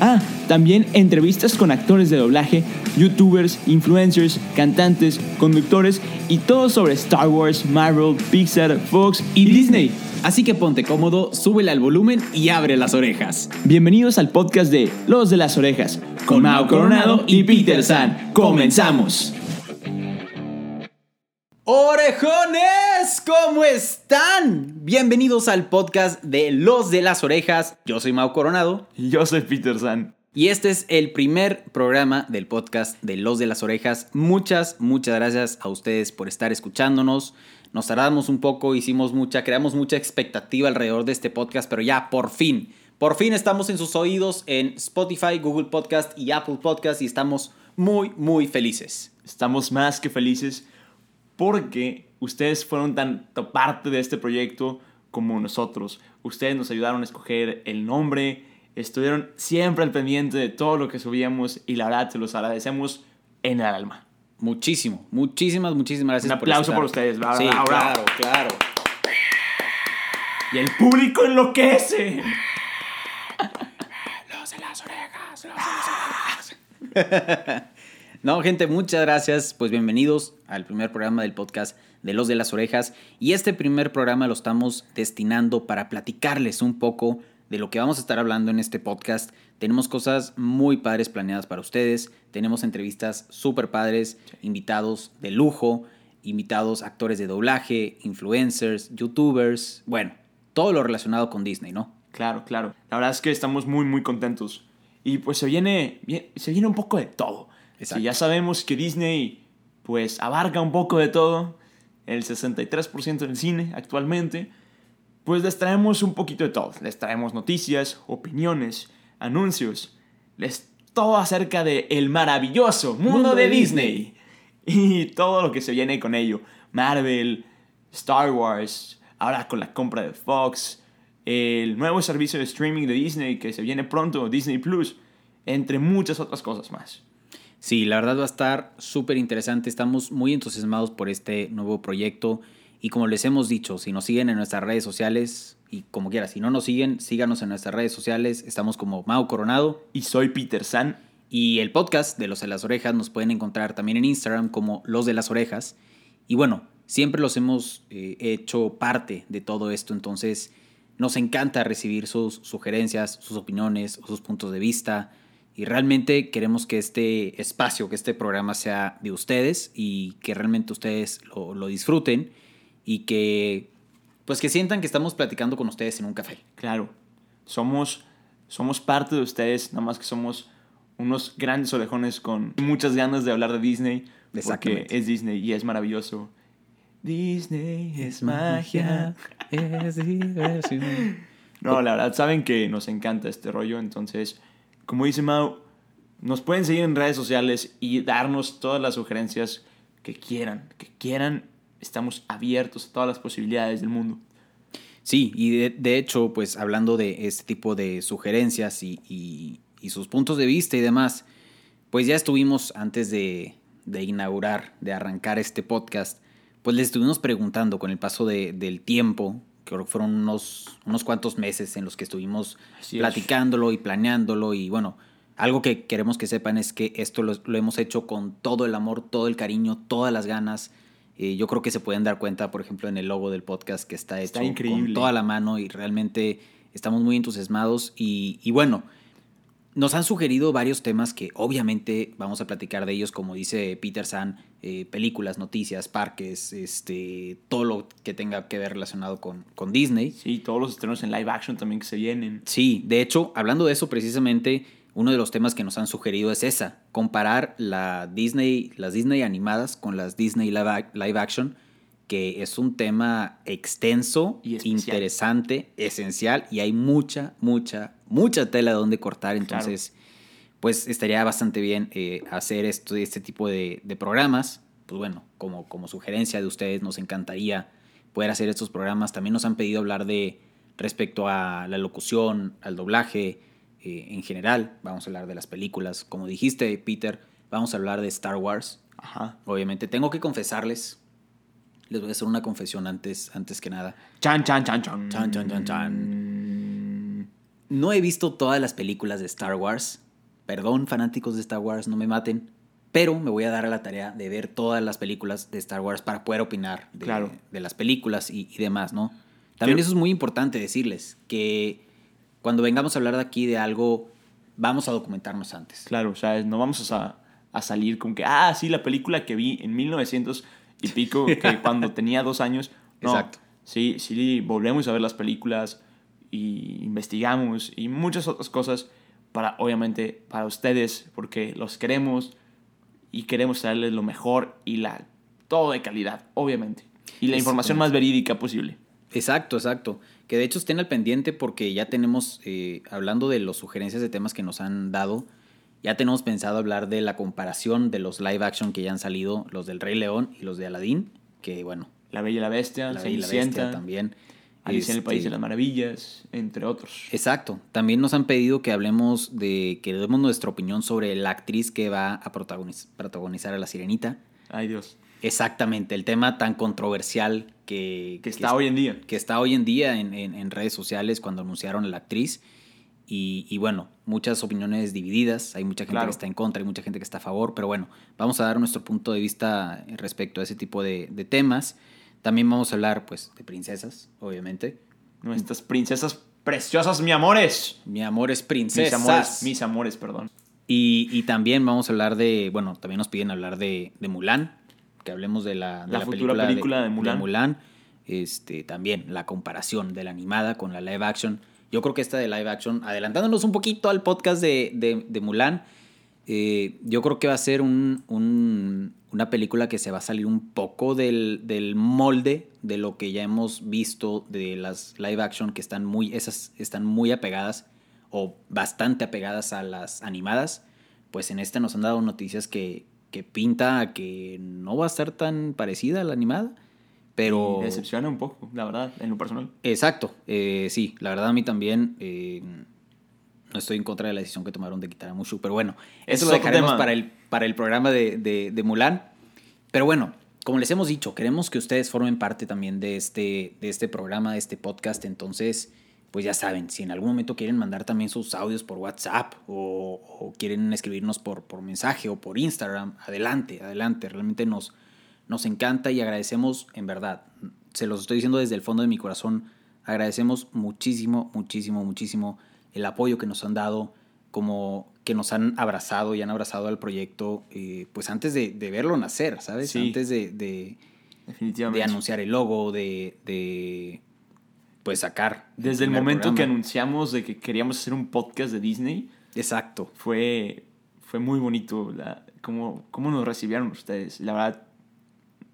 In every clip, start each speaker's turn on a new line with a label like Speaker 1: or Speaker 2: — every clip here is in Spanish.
Speaker 1: Ah, también entrevistas con actores de doblaje, youtubers, influencers, cantantes, conductores y todo sobre Star Wars, Marvel, Pixar, Fox y Disney.
Speaker 2: Así que ponte cómodo, súbele al volumen y abre las orejas.
Speaker 1: Bienvenidos al podcast de Los de las Orejas, con Mao Coronado y Peter San. ¡Comenzamos!
Speaker 2: Orejones, ¿cómo están? Bienvenidos al podcast de Los de las Orejas. Yo soy Mau Coronado
Speaker 1: Y yo soy Peter San.
Speaker 2: y este es el primer programa del podcast de Los de las Orejas. Muchas, muchas gracias a ustedes por estar escuchándonos. Nos tardamos un poco, hicimos mucha, creamos mucha expectativa alrededor de este podcast, pero ya por fin, por fin estamos en sus oídos en Spotify, Google Podcast y Apple Podcast y estamos muy, muy felices.
Speaker 1: Estamos más que felices porque ustedes fueron tanto parte de este proyecto como nosotros. Ustedes nos ayudaron a escoger el nombre, estuvieron siempre al pendiente de todo lo que subíamos y la verdad se los agradecemos en el alma.
Speaker 2: Muchísimo, muchísimas, muchísimas gracias.
Speaker 1: Un aplauso
Speaker 2: estar.
Speaker 1: por ustedes, bravo,
Speaker 2: Sí,
Speaker 1: bravo, bravo.
Speaker 2: claro, claro.
Speaker 1: Y el público enloquece.
Speaker 2: Los de las orejas, los de las orejas. No, gente, muchas gracias. Pues bienvenidos al primer programa del podcast de Los de las Orejas. Y este primer programa lo estamos destinando para platicarles un poco de lo que vamos a estar hablando en este podcast. Tenemos cosas muy padres planeadas para ustedes. Tenemos entrevistas súper padres, invitados de lujo, invitados actores de doblaje, influencers, youtubers. Bueno, todo lo relacionado con Disney, ¿no?
Speaker 1: Claro, claro. La verdad es que estamos muy, muy contentos. Y pues se viene, se viene un poco de todo.
Speaker 2: Exacto.
Speaker 1: Si ya sabemos que Disney pues abarca un poco de todo, el 63% del cine actualmente, pues les traemos un poquito de todo. Les traemos noticias, opiniones, anuncios, les todo acerca de el maravilloso mundo, de, Disney. Y todo lo que se viene con ello. Marvel, Star Wars, ahora con la compra de Fox, el nuevo servicio de streaming de Disney que se viene pronto, Disney Plus, entre muchas otras cosas más.
Speaker 2: Sí, la verdad va a estar súper interesante. Estamos muy entusiasmados por este nuevo proyecto. Y como les hemos dicho, si nos siguen en nuestras redes sociales, y como quiera, si no nos siguen, síganos en nuestras redes sociales. Estamos como Mau Coronado.
Speaker 1: Y soy Peter San.
Speaker 2: Y el podcast de Los de las Orejas nos pueden encontrar también en Instagram como Los de las Orejas. Y bueno, siempre los hemos eh, hecho parte de todo esto. Entonces, nos encanta recibir sus sugerencias, sus opiniones, sus puntos de vista. Y realmente queremos que este espacio, que este programa sea de ustedes y que realmente ustedes lo, lo disfruten y que pues que sientan que estamos platicando con ustedes en un café.
Speaker 1: Claro, somos, somos parte de ustedes, nada más que somos unos grandes orejones con muchas ganas de hablar de Disney. Porque es Disney y es maravilloso. Disney es magia.
Speaker 2: es diversión.
Speaker 1: No, la verdad, saben que nos encanta este rollo. Entonces, como dice Mau, nos pueden seguir en redes sociales y darnos todas las sugerencias que quieran. Que quieran, estamos abiertos a todas las posibilidades del mundo.
Speaker 2: Sí, y de, hecho, pues hablando de este tipo de sugerencias y, sus puntos de vista y demás, pues ya estuvimos antes de, de inaugurar, de arrancar este podcast, pues les estuvimos preguntando con el paso de- del tiempo, creo que fueron unos, unos cuantos meses en los que estuvimos
Speaker 1: Así es.
Speaker 2: platicándolo y planeándolo y bueno, algo que queremos que sepan es que esto lo, lo hemos hecho con todo el amor, todo el cariño, todas las ganas. Eh, yo creo que se pueden dar cuenta, por ejemplo, en el logo del podcast que está hecho
Speaker 1: Está
Speaker 2: con
Speaker 1: increíble.
Speaker 2: toda la mano y realmente estamos muy entusiasmados y, y bueno, nos han sugerido varios temas que obviamente vamos a platicar de ellos, como dice Peter San, eh, películas, noticias, parques, este, todo lo que tenga que ver relacionado con, con Disney.
Speaker 1: Sí, todos los estrenos en live action también que se vienen.
Speaker 2: Sí, de hecho, hablando de eso precisamente, uno de los temas que nos han sugerido es esa, comparar la Disney, las Disney animadas con las Disney live, ac- live action, que es un tema extenso,
Speaker 1: Y
Speaker 2: interesante, esencial y hay mucha, mucha, mucha tela de donde cortar. Entonces, pues estaría bastante bien eh, hacer esto, este tipo de, de, programas. Pues bueno, como, como sugerencia de ustedes, nos encantaría poder hacer estos programas. También nos han pedido hablar de respecto a la locución, al doblaje eh, en general. Vamos a hablar de las películas. Como dijiste, Peter, vamos a hablar de Star Wars.
Speaker 1: Ajá.
Speaker 2: Obviamente, tengo que confesarles. Les voy a hacer una confesión antes, antes que nada.
Speaker 1: Chan, chan, chan, chan.
Speaker 2: Chan, chan, chan, chan. No he visto todas las películas de Star Wars. Perdón, fanáticos de Star Wars, no me maten. Pero me voy a dar a la tarea de ver todas las películas de Star Wars para poder opinar de,
Speaker 1: Claro.
Speaker 2: de las películas y, y demás, ¿no? También
Speaker 1: Quiero-
Speaker 2: eso es muy importante decirles, que cuando vengamos a hablar de aquí de algo, vamos a documentarnos antes.
Speaker 1: Claro, o sea, no vamos a, a salir con que, ah, sí, la película que vi en 1900 y pico, que cuando tenía dos años. No,
Speaker 2: Exacto.
Speaker 1: Sí, sí, volvemos a ver las películas y investigamos y muchas otras cosas para, obviamente, para ustedes, porque los queremos y queremos traerles lo mejor y la, todo de calidad, obviamente. Y la información más verídica posible.
Speaker 2: Exacto, exacto. Que de hecho estén al pendiente porque ya tenemos, eh, hablando de las sugerencias de temas que nos han dado, ya tenemos pensado hablar de la comparación de los live action que ya han salido, los del Rey León y los de Aladdin, que bueno,
Speaker 1: La Bella y la Bestia,
Speaker 2: la Bella y la Bestia también.
Speaker 1: Alicia en el País
Speaker 2: Este,
Speaker 1: de las Maravillas, entre otros.
Speaker 2: Exacto. También nos han pedido que hablemos de, que demos nuestra opinión sobre la actriz que va a protagoniz- protagonizar a la Sirenita.
Speaker 1: Ay Dios.
Speaker 2: Exactamente, el tema tan controversial que,
Speaker 1: Que está hoy en día.
Speaker 2: que está hoy en día en, en- en redes sociales cuando anunciaron a la actriz. Y, y bueno, muchas opiniones divididas. Hay mucha gente
Speaker 1: Claro.
Speaker 2: que está en contra, hay mucha gente que está a favor. Pero bueno, vamos a dar nuestro punto de vista respecto a ese tipo de, de temas. También vamos a hablar, pues, de princesas, obviamente.
Speaker 1: Nuestras princesas preciosas, mi amores.
Speaker 2: Mi amor es
Speaker 1: Mis
Speaker 2: princesas.
Speaker 1: amores, mis amores, perdón.
Speaker 2: Y, y también vamos a hablar de, bueno, también nos piden hablar de, de Mulan, que hablemos de la, de
Speaker 1: La futura película de Mulan.
Speaker 2: Este, también la comparación de la animada con la live action. Yo creo que esta de live action, adelantándonos un poquito al podcast de, de, de Mulan, eh, yo creo que va a ser un, un- una película que se va a salir un poco del, del molde de lo que ya hemos visto de las live action que están muy, esas están muy apegadas o bastante apegadas a las animadas. Pues en esta nos han dado noticias que, que pinta a que no va a estar tan parecida a la animada. Pero.
Speaker 1: Y decepciona un poco, la verdad, en lo personal.
Speaker 2: Exacto, eh, sí, la verdad a mí también eh, no estoy en contra de la decisión que tomaron de quitar a Mushu, pero bueno, eso
Speaker 1: es
Speaker 2: lo dejaremos para el, para el programa de, de, de Mulan. Pero bueno, como les hemos dicho, queremos que ustedes formen parte también de este, de este programa, de este podcast, entonces, pues ya saben, si en algún momento quieren mandar también sus audios por WhatsApp o, o quieren escribirnos por, por mensaje o por Instagram, adelante, adelante, realmente nos, nos encanta y agradecemos, en verdad, se los estoy diciendo desde el fondo de mi corazón, agradecemos muchísimo, muchísimo, muchísimo el apoyo que nos han dado, como que nos han abrazado y han abrazado al proyecto, eh, pues antes de, de verlo nacer, ¿sabes?
Speaker 1: Sí.
Speaker 2: Antes de, de,
Speaker 1: Definitivamente.
Speaker 2: de anunciar el logo, de, de pues sacar.
Speaker 1: Desde el momento que anunciamos de que queríamos hacer un podcast de Disney,
Speaker 2: Exacto.
Speaker 1: fue, fue muy bonito la, cómo, cómo nos recibieron ustedes. La verdad,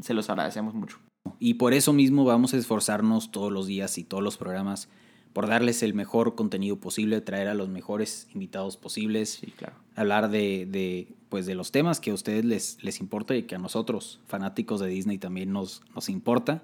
Speaker 1: se los agradecemos mucho.
Speaker 2: Y por eso mismo vamos a esforzarnos todos los días y todos los programas por darles el mejor contenido posible, traer a los mejores invitados posibles,
Speaker 1: Sí, claro.
Speaker 2: hablar de, de, pues de los temas que a ustedes les, les importa y que a nosotros, fanáticos de Disney, también nos, nos importa.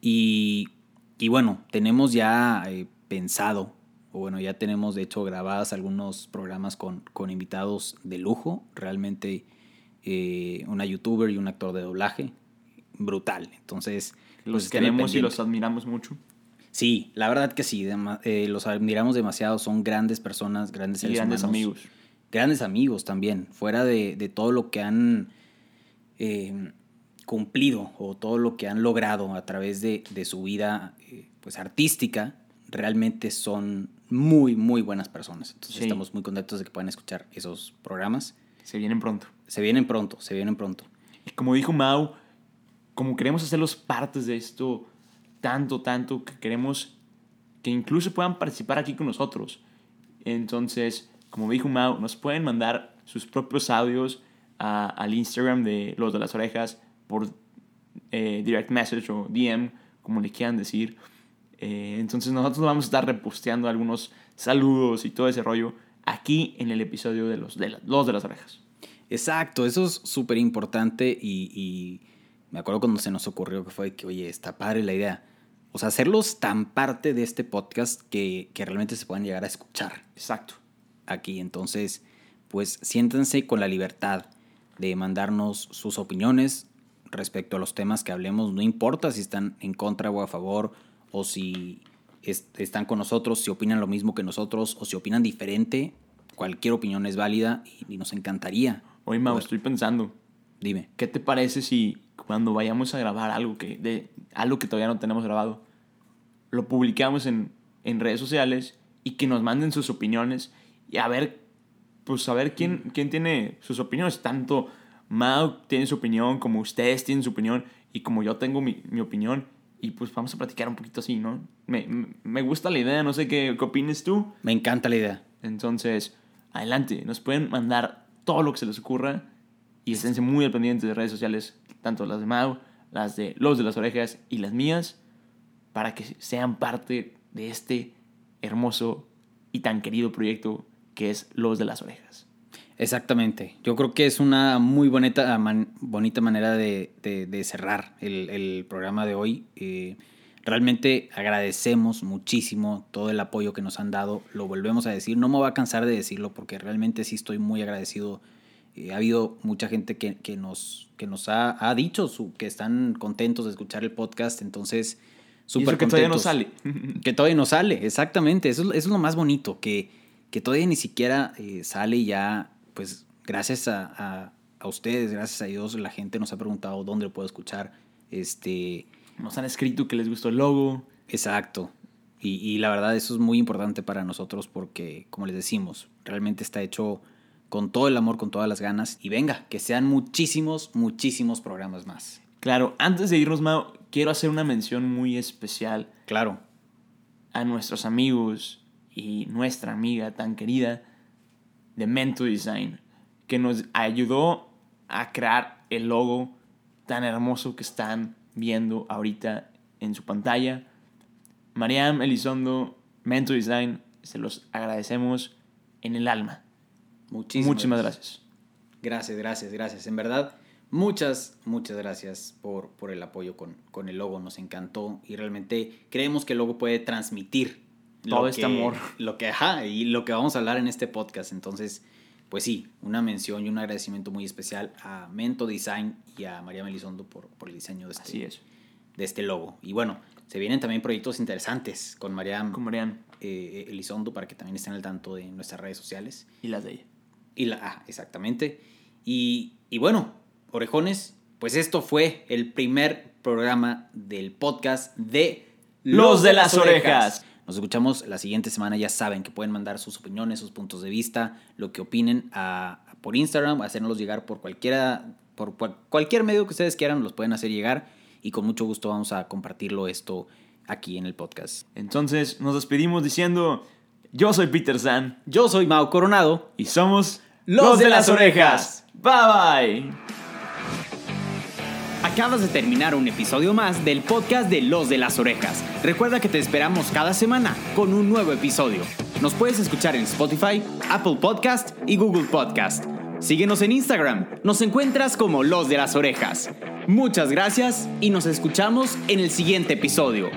Speaker 2: Y, y bueno, tenemos ya eh, pensado, o bueno, ya tenemos de hecho grabadas algunos programas con, con invitados de lujo, realmente eh, una youtuber y un actor de doblaje, brutal. Entonces,
Speaker 1: Los
Speaker 2: pues,
Speaker 1: queremos y los admiramos mucho.
Speaker 2: Sí, la verdad que sí, eh, los admiramos demasiado, son grandes personas, grandes
Speaker 1: Y
Speaker 2: seres
Speaker 1: grandes
Speaker 2: humanos
Speaker 1: amigos.
Speaker 2: grandes amigos también, fuera de, de todo lo que han eh, cumplido o todo lo que han logrado a través de, de su vida eh, pues artística, realmente son muy, muy buenas personas. Entonces
Speaker 1: Sí.
Speaker 2: estamos muy contentos de que puedan escuchar esos programas.
Speaker 1: Se vienen pronto.
Speaker 2: Se vienen pronto, se vienen pronto.
Speaker 1: Y como dijo Mau, como queremos hacerlos partes de esto tanto, tanto, que queremos que incluso puedan participar aquí con nosotros. Entonces, como dijo Mau, nos pueden mandar sus propios audios a- al Instagram de Los de las Orejas por eh, direct message o DM, como le quieran decir. Eh, entonces nosotros vamos a estar reposteando algunos saludos y todo ese rollo aquí en el episodio de los de, los de las orejas.
Speaker 2: Exacto, eso es súper importante y, y me acuerdo cuando se nos ocurrió que fue que, oye, está padre la idea. O sea, hacerlos tan parte de este podcast que, que realmente se puedan llegar a escuchar
Speaker 1: Exacto.
Speaker 2: aquí. Entonces, pues siéntense con la libertad de mandarnos sus opiniones respecto a los temas que hablemos. No importa si están en contra o a favor o si es- están con nosotros, si opinan lo mismo que nosotros o si opinan diferente. Cualquier opinión es válida y, y nos encantaría.
Speaker 1: Oye, Mau, estoy pensando,
Speaker 2: Dime.
Speaker 1: ¿qué te parece si cuando vayamos a grabar algo que, de, algo que todavía no tenemos grabado, lo publicamos en, en redes sociales y que nos manden sus opiniones y a ver, pues a ver quién, quién tiene sus opiniones. Tanto Mau tiene su opinión, como ustedes tienen su opinión y como yo tengo mi, mi opinión. Y pues vamos a platicar un poquito así, ¿no? Me- me gusta la idea, no sé qué, qué opines tú.
Speaker 2: Me encanta la idea.
Speaker 1: Entonces, adelante, nos pueden mandar todo lo que se les ocurra y esténse muy al pendiente de redes sociales, tanto las de Mau, las de los de las orejas y las mías, para que sean parte de este hermoso y tan querido proyecto que es Los de las Orejas.
Speaker 2: Exactamente. Yo creo que es una muy bonita, bonita manera de, de- cerrar el, el programa de hoy. Eh, realmente agradecemos muchísimo todo el apoyo que nos han dado. Lo volvemos a decir. No me voy a cansar de decirlo porque realmente sí estoy muy agradecido. Eh, ha habido mucha gente que, que nos, que nos ha, ha dicho su, que están contentos de escuchar el podcast. Entonces, súper
Speaker 1: que todavía no sale.
Speaker 2: Que todavía no sale, exactamente. Eso, es- eso es lo más bonito, que, que todavía ni siquiera eh, sale y ya, pues gracias a, a- a ustedes, gracias a Dios, la gente nos ha preguntado dónde lo puedo escuchar. Este,
Speaker 1: Nos han escrito que les gustó el logo.
Speaker 2: exacto. Y, y la verdad eso es muy importante para nosotros porque, como les decimos, realmente está hecho con todo el amor, con todas las ganas. Y venga, que sean muchísimos, muchísimos programas más.
Speaker 1: Claro, antes de irnos, Mau, quiero hacer una mención muy especial
Speaker 2: Claro,
Speaker 1: a nuestros amigos y nuestra amiga tan querida de Mento Design, que nos ayudó a crear el logo tan hermoso que están viendo ahorita en su pantalla. Mariam Elizondo, Mento Design, se los agradecemos en el alma.
Speaker 2: Muchísimas,
Speaker 1: Muchísimas gracias.
Speaker 2: Gracias, gracias, gracias. En verdad, muchas, muchas gracias por, por el apoyo con, con el logo. Nos encantó y realmente creemos que el logo puede transmitir
Speaker 1: Todo este
Speaker 2: que-
Speaker 1: amor.
Speaker 2: Lo que, ajá, y lo que vamos a hablar en este podcast. Entonces, pues sí, una mención y un agradecimiento muy especial a Mento Design y a María Melisondo por, por el diseño de este,
Speaker 1: Así es.
Speaker 2: de este logo. Y bueno, se vienen también proyectos interesantes con María
Speaker 1: Con Mariam
Speaker 2: eh, Elizondo para que también estén al tanto de nuestras redes sociales.
Speaker 1: y las de ella.
Speaker 2: Y la, ah, exactamente. Y, y bueno, orejones, pues esto fue el primer programa del podcast de
Speaker 1: Los de las orejas.
Speaker 2: Nos escuchamos la siguiente semana. Ya saben que pueden mandar sus opiniones, sus puntos de vista, lo que opinen a, por Instagram, hacernos llegar por cualquiera, por cual- cualquier medio que ustedes quieran, los pueden hacer llegar. Y con mucho gusto vamos a compartirlo esto aquí en el podcast.
Speaker 1: Entonces nos despedimos diciendo, yo soy Peter San
Speaker 2: Yo soy Mau Coronado.
Speaker 1: y somos
Speaker 2: Los de las orejas.
Speaker 1: Bye bye.
Speaker 2: Acabas de terminar un episodio más del podcast de Los de las Orejas. Recuerda que te esperamos cada semana con un nuevo episodio. Nos puedes escuchar en Spotify, Apple Podcast y Google Podcast. Síguenos en Instagram. Nos encuentras como Los de las Orejas. Muchas gracias y nos escuchamos en el siguiente episodio.